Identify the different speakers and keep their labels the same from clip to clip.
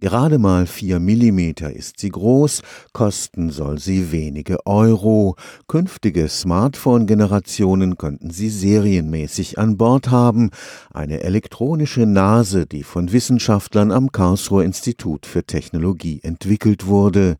Speaker 1: Gerade mal vier Millimeter ist sie groß, kosten soll sie wenige Euro. Künftige Smartphone-Generationen könnten sie serienmäßig an Bord haben. Eine elektronische Nase, die von Wissenschaftlern am Karlsruher Institut für Technologie entwickelt wurde.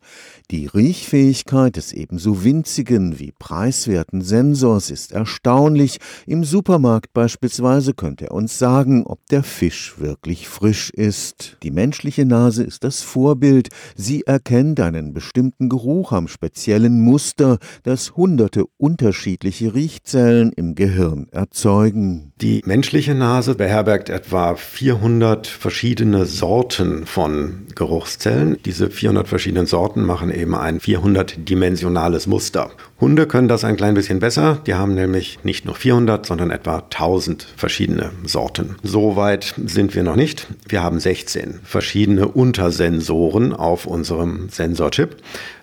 Speaker 1: Die Riechfähigkeit des ebenso winzigen wie preiswerten Sensors ist erstaunlich. Im Supermarkt beispielsweise könnte er uns sagen, ob der Fisch wirklich frisch ist. Die menschliche Nase Nase ist das Vorbild. Sie erkennt einen bestimmten Geruch am speziellen Muster, das hunderte unterschiedliche Riechzellen im Gehirn erzeugen.
Speaker 2: Die menschliche Nase beherbergt etwa 400 verschiedene Sorten von Geruchszellen. Diese 400 verschiedenen Sorten machen eben ein 400-dimensionales Muster. Hunde können das ein klein bisschen besser. Die haben nämlich nicht nur 400, sondern etwa 1000 verschiedene Sorten. So weit sind wir noch nicht. Wir haben 16 verschiedene Untersensoren auf unserem Sensorchip.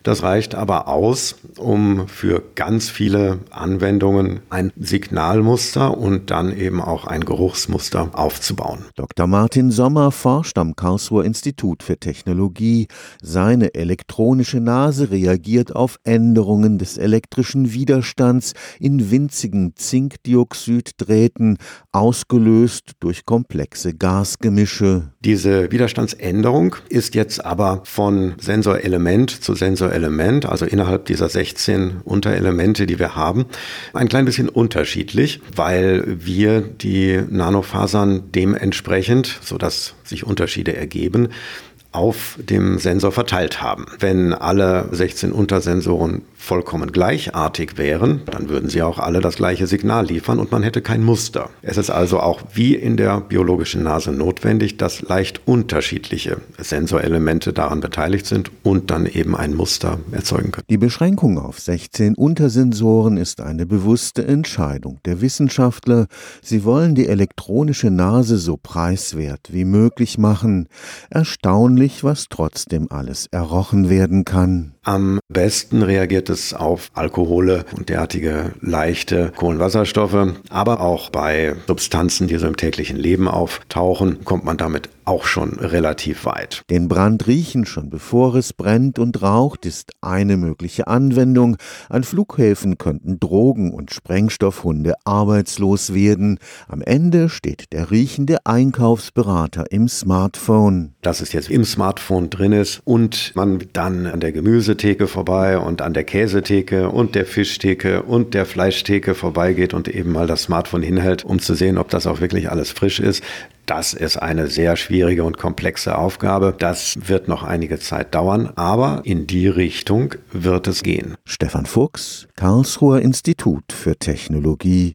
Speaker 2: Das reicht aber aus, um für ganz viele Anwendungen ein Signalmuster und dann eben auch ein Geruchsmuster aufzubauen.
Speaker 1: Dr. Martin Sommer forscht am Karlsruher Institut für Technologie. Seine elektronische Nase reagiert auf Änderungen des elektrischen Widerstands in winzigen Zinkdioxiddrähten, ausgelöst durch komplexe Gasgemische.
Speaker 2: Diese Widerstandsänderung ist jetzt aber von Sensorelement zu Sensorelement Element, also innerhalb dieser 16 Unterelemente, die wir haben, ein klein bisschen unterschiedlich, weil wir die Nanofasern dementsprechend, sodass sich Unterschiede ergeben, auf dem Sensor verteilt haben. Wenn alle 16 Untersensoren vollkommen gleichartig wären, dann würden sie auch alle das gleiche Signal liefern und man hätte kein Muster. Es ist also auch wie in der biologischen Nase notwendig, dass leicht unterschiedliche Sensorelemente daran beteiligt sind und dann eben ein Muster erzeugen können.
Speaker 1: Die Beschränkung auf 16 Untersensoren ist eine bewusste Entscheidung der Wissenschaftler. Sie wollen die elektronische Nase so preiswert wie möglich machen. Erstaunlich, was trotzdem alles errochen werden kann.
Speaker 2: Am besten reagiert es auf Alkohole und derartige leichte Kohlenwasserstoffe, aber auch bei Substanzen, die so im täglichen Leben auftauchen, kommt man damit auch schon relativ weit.
Speaker 1: Den Brand riechen schon bevor es brennt und raucht ist eine mögliche Anwendung. An Flughäfen könnten Drogen- und Sprengstoffhunde arbeitslos werden. Am Ende steht der riechende Einkaufsberater im Smartphone.
Speaker 2: Dass es jetzt im Smartphone drin ist und man dann an der Gemüsetheke vorbei und an der Käsetheke und der Fischtheke und der Fleischtheke vorbeigeht und eben mal das Smartphone hinhält, um zu sehen, ob das auch wirklich alles frisch ist. Das ist eine sehr schwierige und komplexe Aufgabe. Das wird noch einige Zeit dauern, aber in die Richtung wird es gehen.
Speaker 1: Stefan Fuchs, Karlsruher Institut für Technologie